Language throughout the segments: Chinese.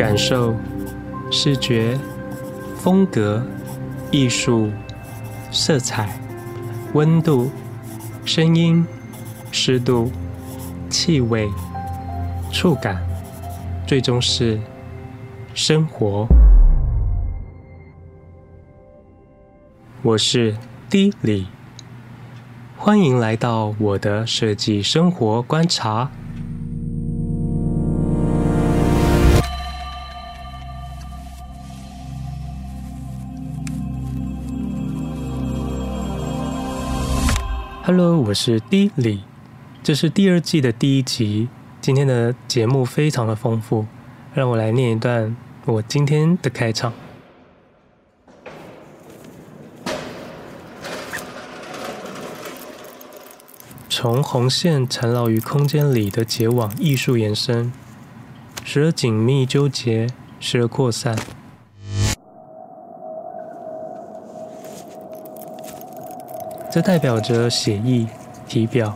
感受、视觉、风格、艺术、色彩、温度、声音、湿度、气味、触感，最终是生活。我是 D 李，欢迎来到我的设计生活观察。Hello，我是 D 李，这是第二季的第一集。今天的节目非常的丰富，让我来念一段我今天的开场。从红线缠绕于空间里的结网艺术延伸，时而紧密纠结，时而扩散。这代表着写意、体表、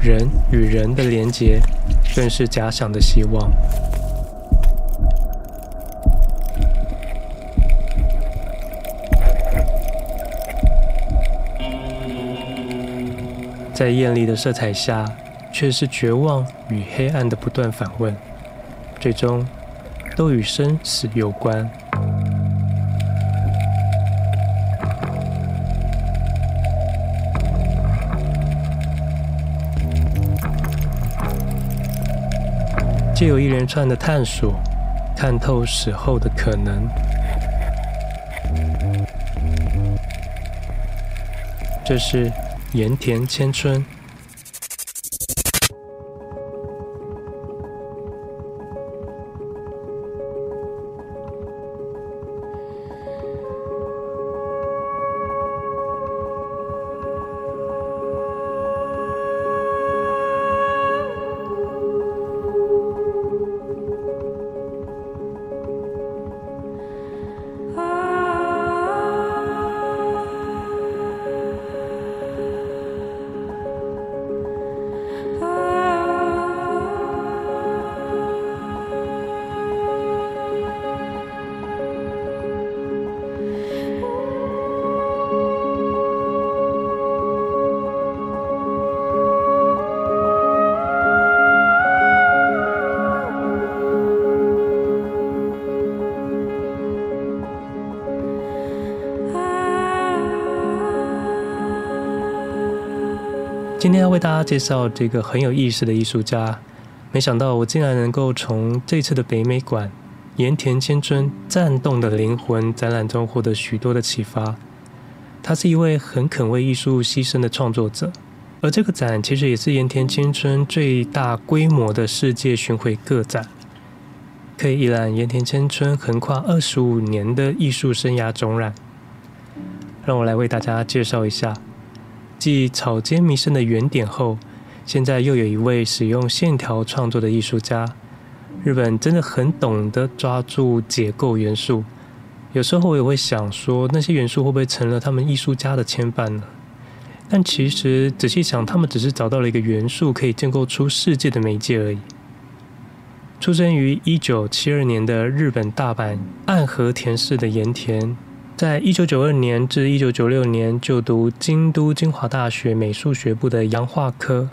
人与人的连结，更是假想的希望。在艳丽的色彩下，却是绝望与黑暗的不断反问，最终都与生死有关。借由一连串的探索，看透死后的可能。这是。盐田千春。今天要为大家介绍这个很有意思的艺术家，没想到我竟然能够从这次的北美馆盐田千春战动的灵魂展览中获得许多的启发。他是一位很肯为艺术牺牲的创作者，而这个展其实也是盐田千春最大规模的世界巡回个展，可以一览盐田千春横跨二十五年的艺术生涯总览。让我来为大家介绍一下。继草间弥生的原点后，现在又有一位使用线条创作的艺术家。日本真的很懂得抓住解构元素，有时候我也会想说，那些元素会不会成了他们艺术家的牵绊呢？但其实仔细想，他们只是找到了一个元素，可以建构出世界的媒介而已。出生于一九七二年的日本大阪岸和田市的盐田。在一九九二年至一九九六年就读京都精华大学美术学部的洋画科，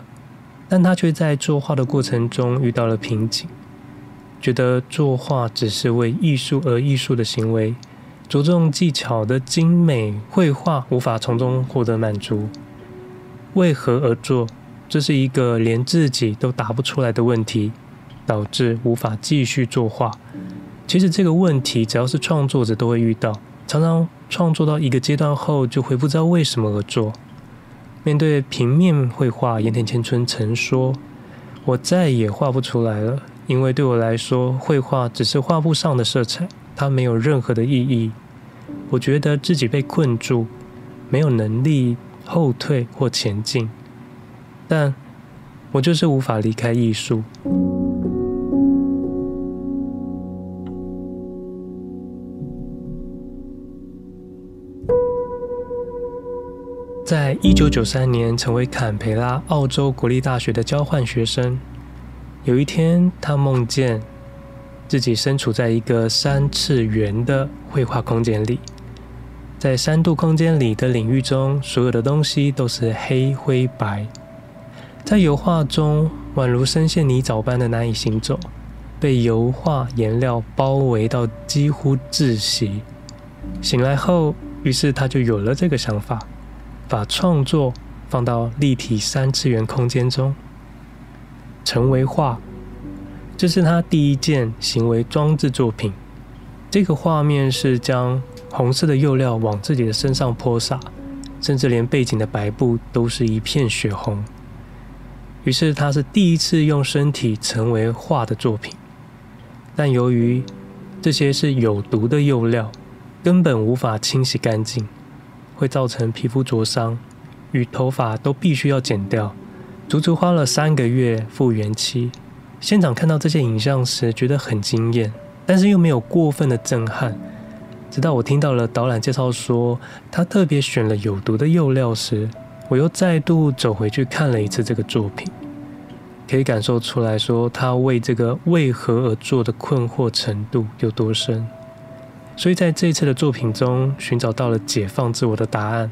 但他却在作画的过程中遇到了瓶颈，觉得作画只是为艺术而艺术的行为，着重技巧的精美绘画无法从中获得满足。为何而作？这是一个连自己都答不出来的问题，导致无法继续作画。其实这个问题，只要是创作者都会遇到。常常创作到一个阶段后，就会不知道为什么而做。面对平面绘画，盐田千春曾说：“我再也画不出来了，因为对我来说，绘画只是画布上的色彩，它没有任何的意义。我觉得自己被困住，没有能力后退或前进，但我就是无法离开艺术。”在一九九三年，成为坎培拉澳洲国立大学的交换学生。有一天，他梦见自己身处在一个三次元的绘画空间里，在三度空间里的领域中，所有的东西都是黑灰白，在油画中宛如深陷泥沼般的难以行走，被油画颜料包围到几乎窒息。醒来后，于是他就有了这个想法，把创作放到立体三次元空间中，成为画。这是他第一件行为装置作品。这个画面是将红色的釉料往自己的身上泼洒，甚至连背景的白布都是一片血红。于是他是第一次用身体成为画的作品，但由于这些是有毒的釉料，根本无法清洗干净，会造成皮肤灼伤，与头发都必须要剪掉，足足花了三个月复原期。现场看到这些影像时，觉得很惊艳，但是又没有过分的震撼。直到我听到了导览介绍说他特别选了有毒的釉料时，我又再度走回去看了一次这个作品，可以感受出来说他为这个为何而做的困惑程度有多深。所以在这一次的作品中，寻找到了解放自我的答案。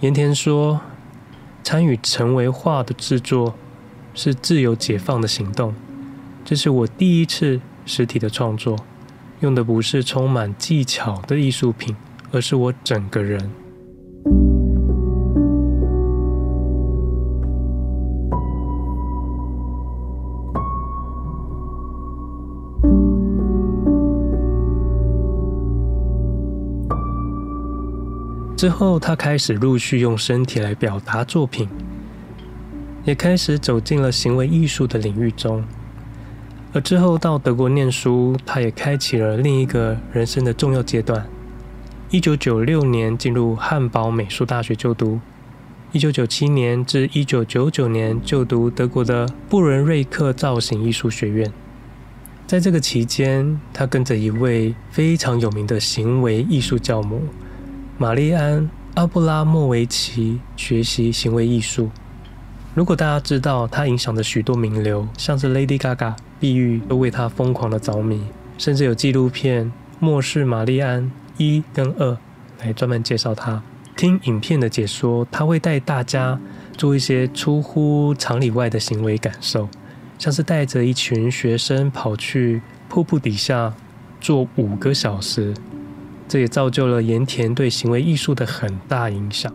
盐田说，参与成为画的制作。是自由解放的行动。这是我第一次实体的创作，用的不是充满技巧的艺术品，而是我整个人。之后，他开始陆续用身体来表达作品。也开始走进了行为艺术的领域中，而之后到德国念书，他也开启了另一个人生的重要阶段。一九九六年进入汉堡美术大学就读，一九九七年至一九九九年就读德国的布伦瑞克造型艺术学院。在这个期间，他跟着一位非常有名的行为艺术教母玛丽安·阿布拉莫维奇学习行为艺术。如果大家知道他影响的许多名流，像是 Lady Gaga、碧玉，都为他疯狂的着迷，甚至有纪录片《末世玛丽安一跟二》来专门介绍他。听影片的解说，他会带大家做一些出乎常理外的行为感受，像是带着一群学生跑去瀑布底下坐五个小时，这也造就了盐田对行为艺术的很大影响。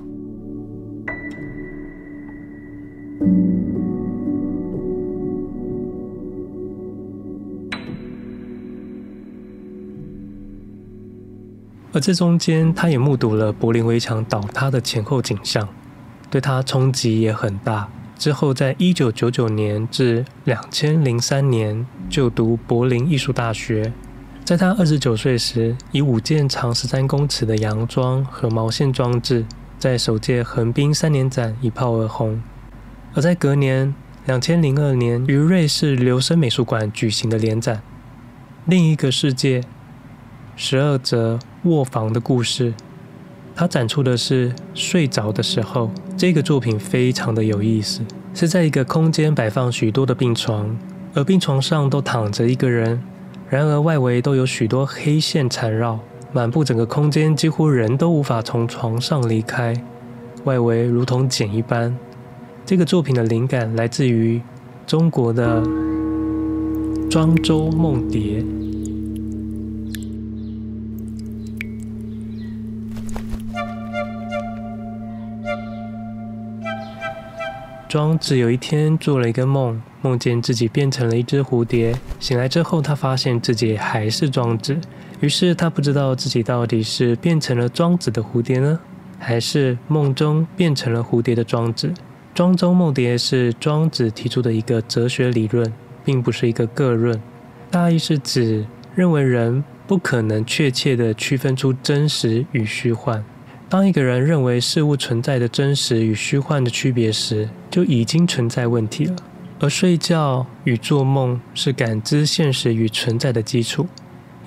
而这中间，他也目睹了柏林围墙倒塌的前后景象，对他冲击也很大。之后，在一九九九年至两千零三年就读柏林艺术大学。在他二十九岁时，以五件长十三公尺的洋装和毛线装置，在首届横滨三年展一炮而红。而在隔年，两千零二年于瑞士琉森美术馆举行的联展《另一个世界》。十二则卧房的故事，他展出的是睡着的时候。这个作品非常的有意思，是在一个空间摆放许多的病床，而病床上都躺着一个人，然而外围都有许多黑线缠绕，满布整个空间，几乎人都无法从床上离开，外围如同茧一般。这个作品的灵感来自于中国的庄周梦蝶。庄子有一天做了一个梦，梦见自己变成了一只蝴蝶。醒来之后，他发现自己还是庄子，于是他不知道自己到底是变成了庄子的蝴蝶呢，还是梦中变成了蝴蝶的庄子。庄周梦蝶是庄子提出的一个哲学理论，并不是一个个论。大意是指认为人不可能确切地区分出真实与虚幻。当一个人认为事物存在的真实与虚幻的区别时，就已经存在问题了。而睡觉与做梦是感知现实与存在的基础。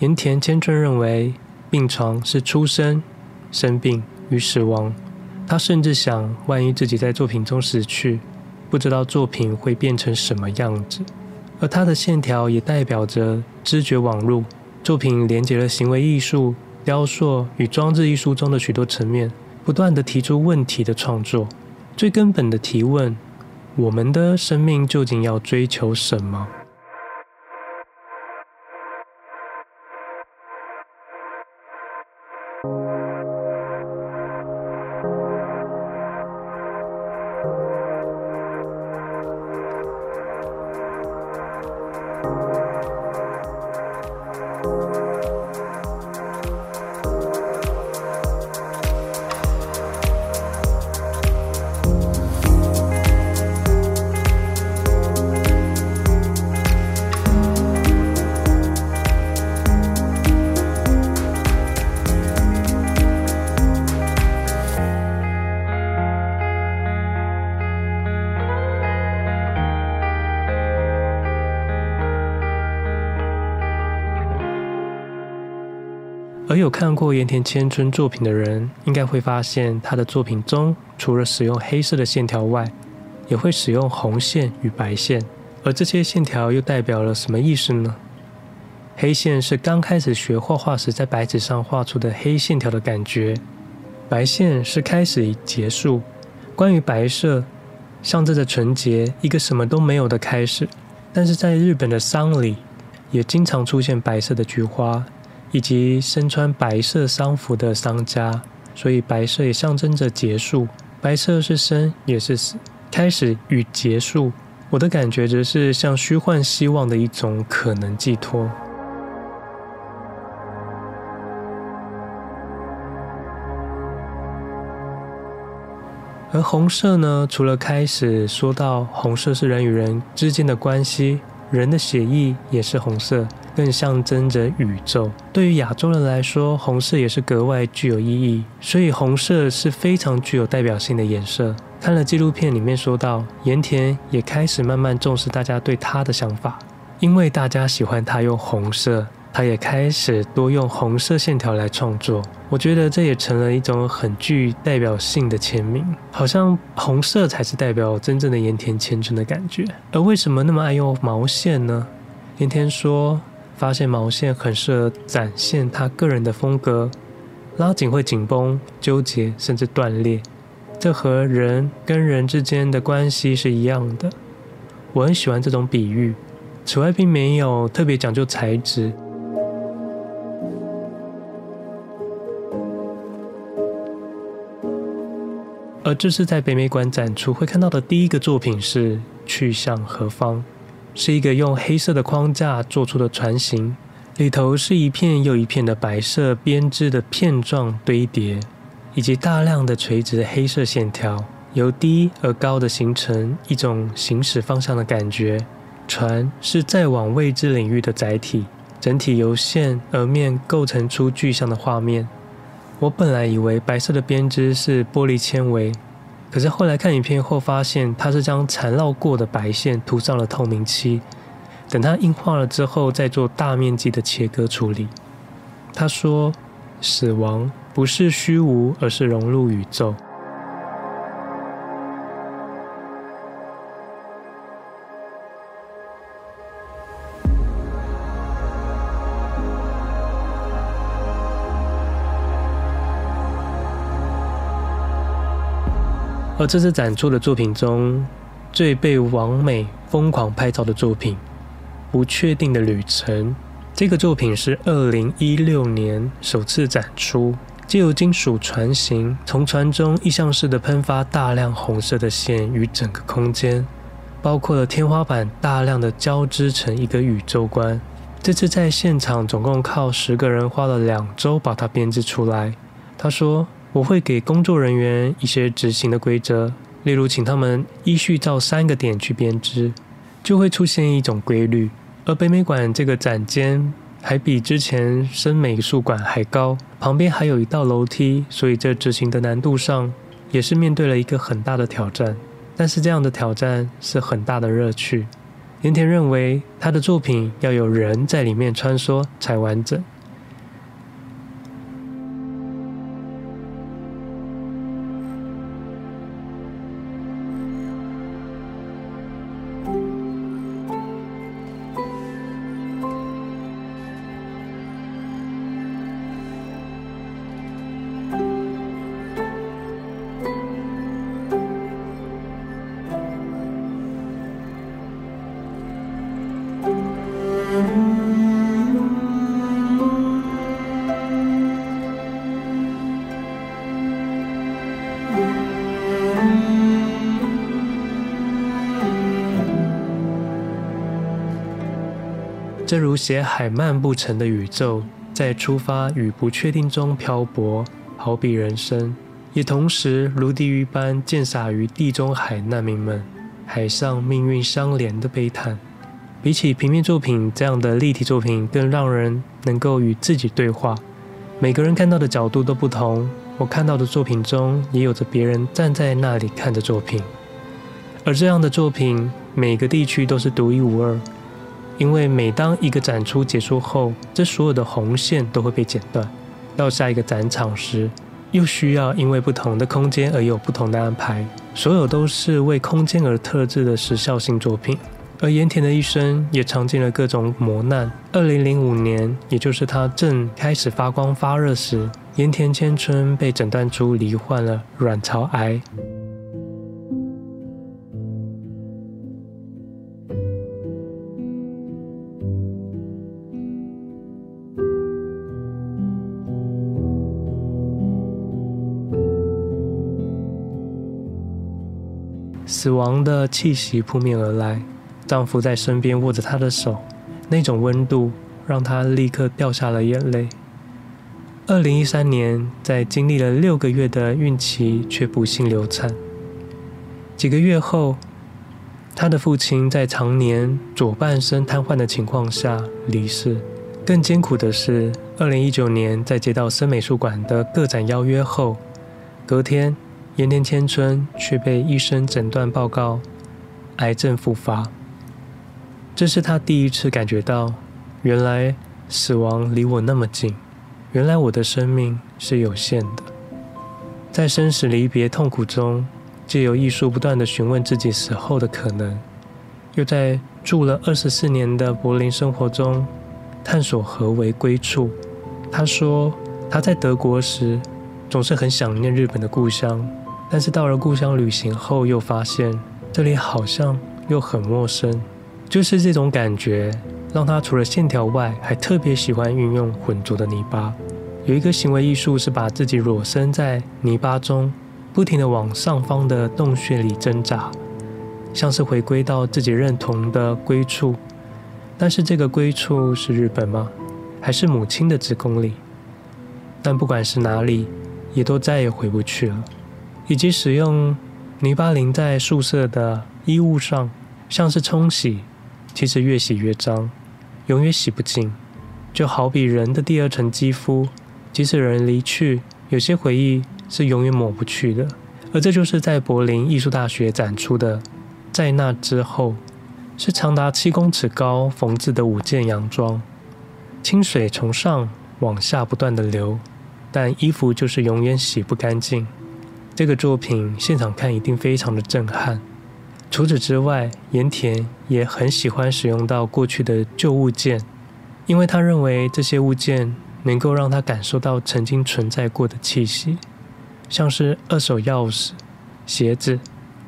盐田千春认为，病床是出生、生病与死亡。他甚至想，万一自己在作品中死去，不知道作品会变成什么样子。而它的线条也代表着知觉网络。作品连接了行为艺术、雕塑与装置艺术中的许多层面，不断地提出问题的创作。最根本的提问：我们的生命究竟要追求什么？有看过盐田千春作品的人，应该会发现他的作品中，除了使用黑色的线条外，也会使用红线与白线。而这些线条又代表了什么意思呢？黑线是刚开始学画画时在白纸上画出的黑线条的感觉，白线是开始与结束。关于白色，象征着纯洁，一个什么都没有的开始。但是在日本的丧礼，也经常出现白色的菊花。以及身穿白色丧服的丧家，所以白色也象征着结束。白色是生，也是死，开始与结束。我的感觉则是像虚幻希望的一种可能寄托。而红色呢？除了开始说到红色是人与人之间的关系，人的血液也是红色。更象征着宇宙。对于亚洲人来说，红色也是格外具有意义，所以红色是非常具有代表性的颜色。看了纪录片里面说到，盐田也开始慢慢重视大家对他的想法，因为大家喜欢他用红色，他也开始多用红色线条来创作。我觉得这也成了一种很具代表性的签名，好像红色才是代表真正的盐田千春的感觉。而为什么那么爱用毛线呢？盐田说。发现毛线很适合展现他个人的风格，拉紧会紧绷、纠结，甚至断裂。这和人跟人之间的关系是一样的。我很喜欢这种比喻。此外，并没有特别讲究材质。而这次在北美馆展出会看到的第一个作品是《去向何方》。是一个用黑色的框架做出的船型，里头是一片又一片的白色编织的片状堆叠，以及大量的垂直黑色线条，由低而高的形成一种行驶方向的感觉。船是载往未知领域的载体，整体由线而面构成出具象的画面。我本来以为白色的编织是玻璃纤维。可是后来看影片后发现，它是将缠绕过的白线涂上了透明漆，等它硬化了之后，再做大面积的切割处理。他说：“死亡不是虚无，而是融入宇宙。”而这次展出的作品中，最被王美疯狂拍照的作品《不确定的旅程》。这个作品是二零一六年首次展出，借由金属船型从船中意象式的喷发大量红色的线与整个空间，包括了天花板大量的交织成一个宇宙观。这次在现场总共靠十个人花了两周把它编织出来。他说。我会给工作人员一些执行的规则，例如请他们依序照三个点去编织，就会出现一种规律。而北美馆这个展间还比之前深美术馆还高，旁边还有一道楼梯，所以这执行的难度上也是面对了一个很大的挑战。但是这样的挑战是很大的乐趣。盐田认为他的作品要有人在里面穿梭才完整。正如写海漫不成的宇宙，在出发与不确定中漂泊，好比人生，也同时如地狱般溅洒于地中海难民们海上命运相连的悲叹。比起平面作品这样的立体作品，更让人能够与自己对话。每个人看到的角度都不同，我看到的作品中也有着别人站在那里看的作品。而这样的作品，每个地区都是独一无二，因为每当一个展出结束后，这所有的红线都会被剪断。到下一个展场时，又需要因为不同的空间而有不同的安排。所有都是为空间而特制的时效性作品。而盐田的一生也尝尽了各种磨难。二零零五年，也就是他正开始发光发热时，盐田千春被诊断出罹患了卵巢癌。死亡的气息扑面而来，丈夫在身边握着她的手，那种温度让她立刻掉下了眼泪。二零一三年，在经历了六个月的孕期，却不幸流产。几个月后，她的父亲在常年左半身瘫痪的情况下离世。更艰苦的是，二零一九年在接到森美术馆的个展邀约后，隔天。盐田千春却被医生诊断报告癌症复发，这是他第一次感觉到，原来死亡离我那么近，原来我的生命是有限的。在生死离别痛苦中，借由艺术不断地询问自己死后的可能，又在住了二十四年的柏林生活中探索何为归处。他说他在德国时总是很想念日本的故乡。但是到了故乡旅行后，又发现这里好像又很陌生。就是这种感觉，让他除了线条外，还特别喜欢运用混浊的泥巴。有一个行为艺术是把自己裸身在泥巴中，不停地往上方的洞穴里挣扎，像是回归到自己认同的归处。但是这个归处是日本吗？还是母亲的子宫里？但不管是哪里，也都再也回不去了。以及使用泥巴淋在宿舍的衣物上，像是冲洗，其实越洗越脏，永远洗不净。就好比人的第二层肌肤，即使人离去，有些回忆是永远抹不去的。而这就是在柏林艺术大学展出的，在那之后，是长达七公尺高缝制的五件洋装，清水从上往下不断的流，但衣服就是永远洗不干净。这个作品现场看一定非常的震撼。除此之外，盐田也很喜欢使用到过去的旧物件，因为他认为这些物件能够让他感受到曾经存在过的气息，像是二手钥匙、鞋子、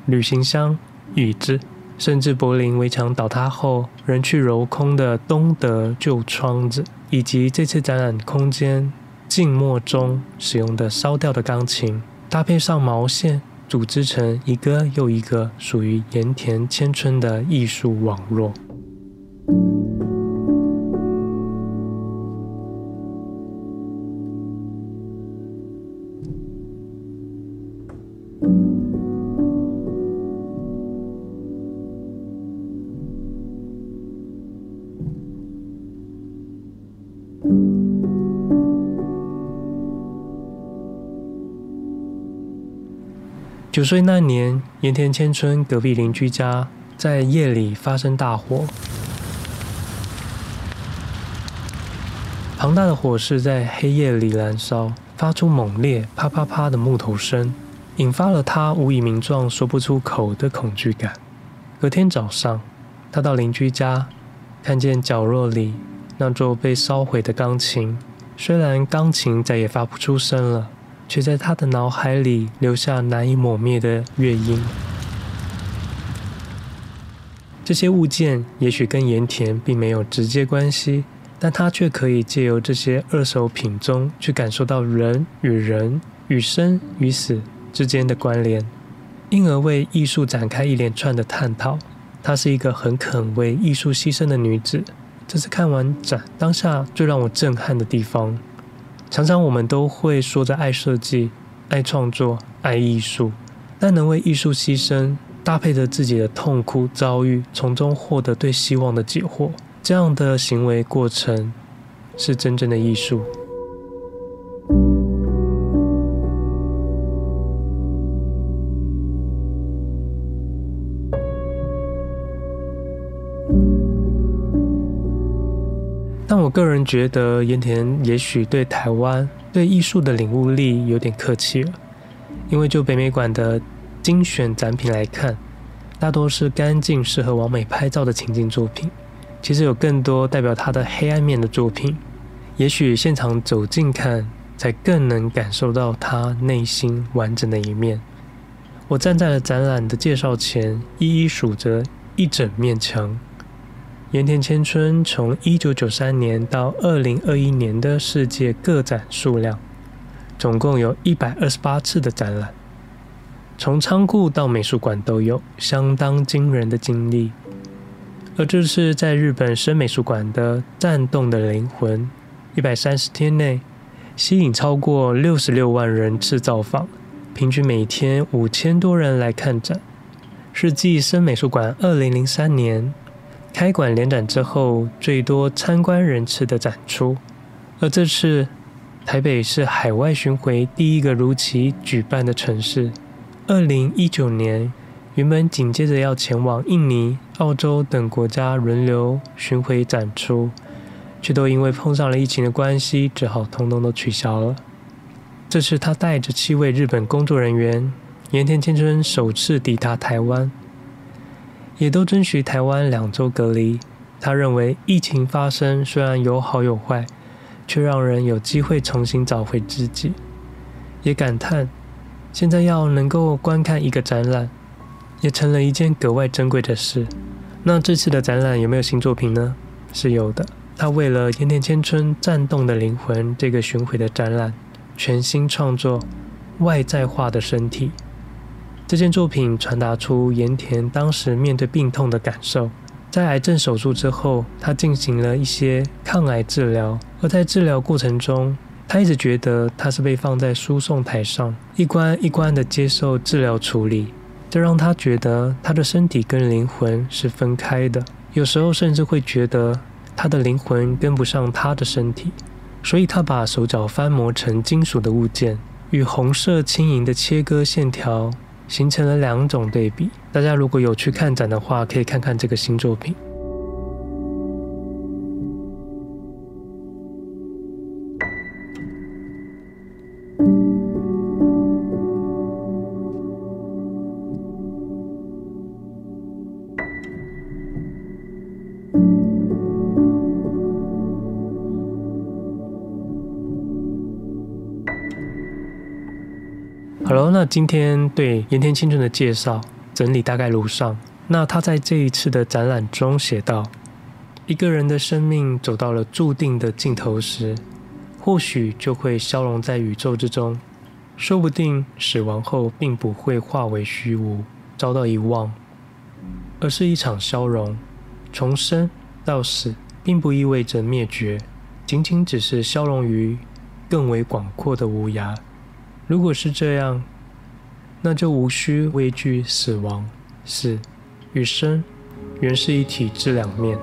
旅行箱、椅子，甚至柏林围墙倒塌后人去楼空的东德旧窗子，以及这次展览空间静默中使用的烧掉的钢琴。搭配上毛线，组织成一个又一个属于盐田千春的艺术网络。五岁那年，盐田千春隔壁邻居家在夜里发生大火。庞大的火势在黑夜里燃烧，发出猛烈“啪啪啪”的木头声，引发了他无以名状、说不出口的恐惧感。隔天早上，他到邻居家，看见角落里那座被烧毁的钢琴，虽然钢琴再也发不出声了。却在他的脑海里留下难以抹灭的乐音。这些物件也许跟盐田并没有直接关系，但他却可以借由这些二手品中去感受到人与人、与生与死之间的关联，因而为艺术展开一连串的探讨。她是一个很肯为艺术牺牲的女子，这是看完展，当下最让我震撼的地方。常常我们都会说着爱设计、爱创作、爱艺术，但能为艺术牺牲，搭配着自己的痛苦遭遇，从中获得对希望的解惑，这样的行为过程是真正的艺术。个人觉得，盐田也许对台湾对艺术的领悟力有点客气了，因为就北美馆的精选展品来看，大多是干净、适合完美拍照的情境作品。其实有更多代表他的黑暗面的作品，也许现场走近看，才更能感受到他内心完整的一面。我站在了展览的介绍前，一一数着一整面墙。盐田千春从一九九三年到二零二一年的世界个展数量，总共有一百二十八次的展览，从仓库到美术馆都有，相当惊人的经历。而这次在日本深美术馆的《战动的灵魂》，一百三十天内吸引超过六十六万人次造访，平均每天五千多人来看展，是继深美术馆二零零三年。开馆联展之后，最多参观人次的展出，而这次台北是海外巡回第一个如期举办的城市。二零一九年原本紧接着要前往印尼、澳洲等国家轮流巡回展出，却都因为碰上了疫情的关系，只好通通都取消了。这次他带着七位日本工作人员，盐田千春首次抵达台湾。也都遵循台湾两周隔离。他认为疫情发生虽然有好有坏，却让人有机会重新找回自己。也感叹现在要能够观看一个展览，也成了一件格外珍贵的事。那这次的展览有没有新作品呢？是有的。他为了盐田千春颤动的灵魂这个巡回的展览，全新创作外在化的身体。这件作品传达出盐田当时面对病痛的感受。在癌症手术之后，他进行了一些抗癌治疗，而在治疗过程中，他一直觉得他是被放在输送台上，一关一关的接受治疗处理，这让他觉得他的身体跟灵魂是分开的，有时候甚至会觉得他的灵魂跟不上他的身体，所以他把手脚翻磨成金属的物件，与红色轻盈的切割线条。形成了两种对比。大家如果有去看展的话，可以看看这个新作品。好了，那今天对盐田千春的介绍整理大概如上。那他在这一次的展览中写道：一个人的生命走到了注定的尽头时，或许就会消融在宇宙之中。说不定死亡后并不会化为虚无，遭到遗忘，而是一场消融。从生到死，并不意味着灭绝，仅仅只是消融于更为广阔的无涯。如果是这样，那就无需畏惧死亡。死与生，原是一体之两面。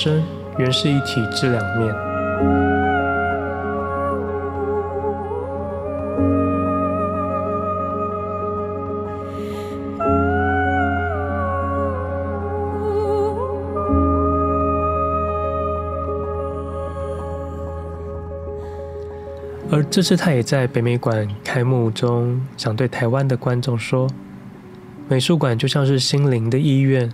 身原是一体之两面。而这次他也在北美馆开幕中，想对台湾的观众说：“美术馆就像是心灵的医院，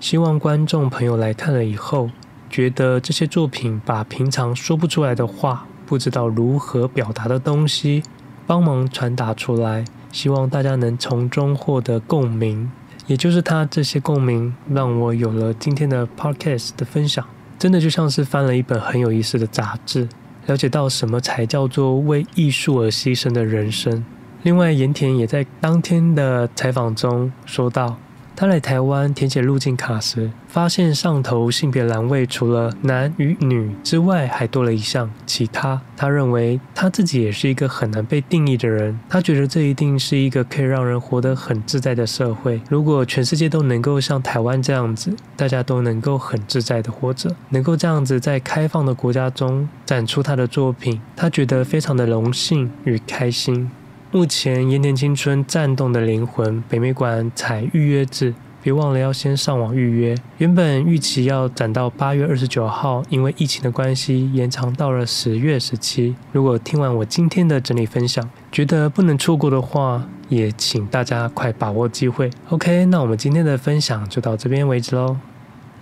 希望观众朋友来看了以后，觉得这些作品把平常说不出来的话，不知道如何表达的东西，帮忙传达出来，希望大家能从中获得共鸣。也就是他这些共鸣，让我有了今天的 podcast 的分享，真的就像是翻了一本很有意思的杂志。”了解到什么才叫做为艺术而牺牲的人生。另外，盐田也在当天的采访中说到，他来台湾填写入境卡时，发现上头性别栏位除了男与女之外，还多了一项其他。他认为他自己也是一个很难被定义的人。他觉得这一定是一个可以让人活得很自在的社会。如果全世界都能够像台湾这样子，大家都能够很自在的活着，能够这样子在开放的国家中展出他的作品，他觉得非常的荣幸与开心。目前盐田青春颤动的灵魂北美馆采预约制，别忘了要先上网预约。原本预期要展到八月二十九号，因为疫情的关系延长到了十月十七。如果听完我今天的整理分享，觉得不能错过的话，也请大家快把握机会。OK，那我们今天的分享就到这边为止喽。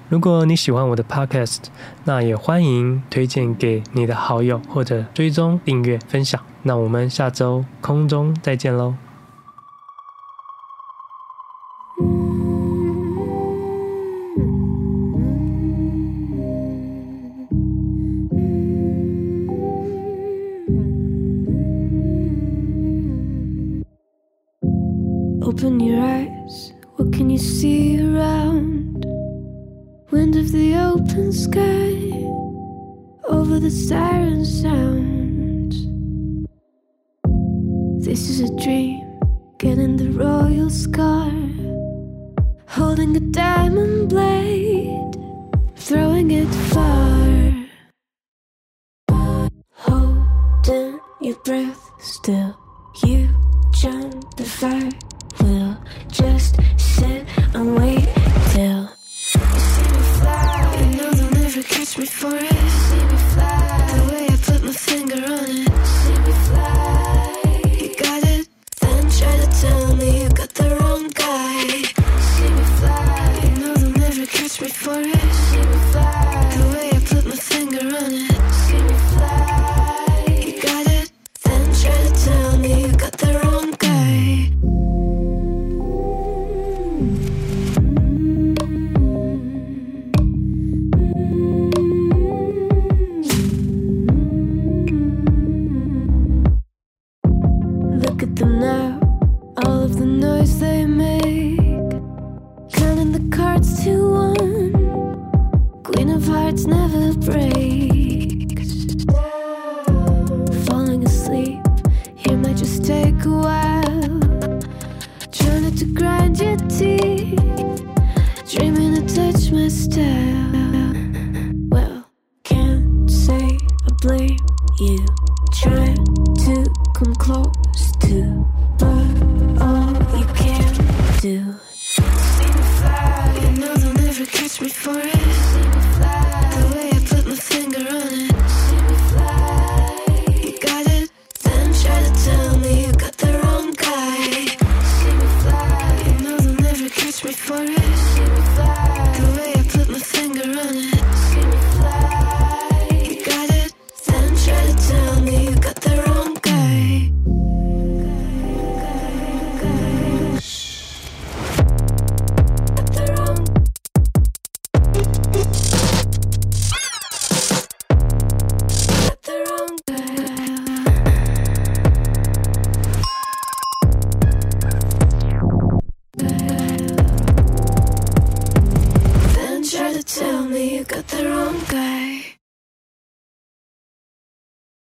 如果你喜欢我的 Podcast，那也欢迎推荐给你的好友，或者追踪订阅分享。那我们下周空中再见喽。Open your eyes, what can you see around? Wind of the open sky, over the siren sound. do. Fly, you know they'll never catch me for it. Fly. The way I put my finger on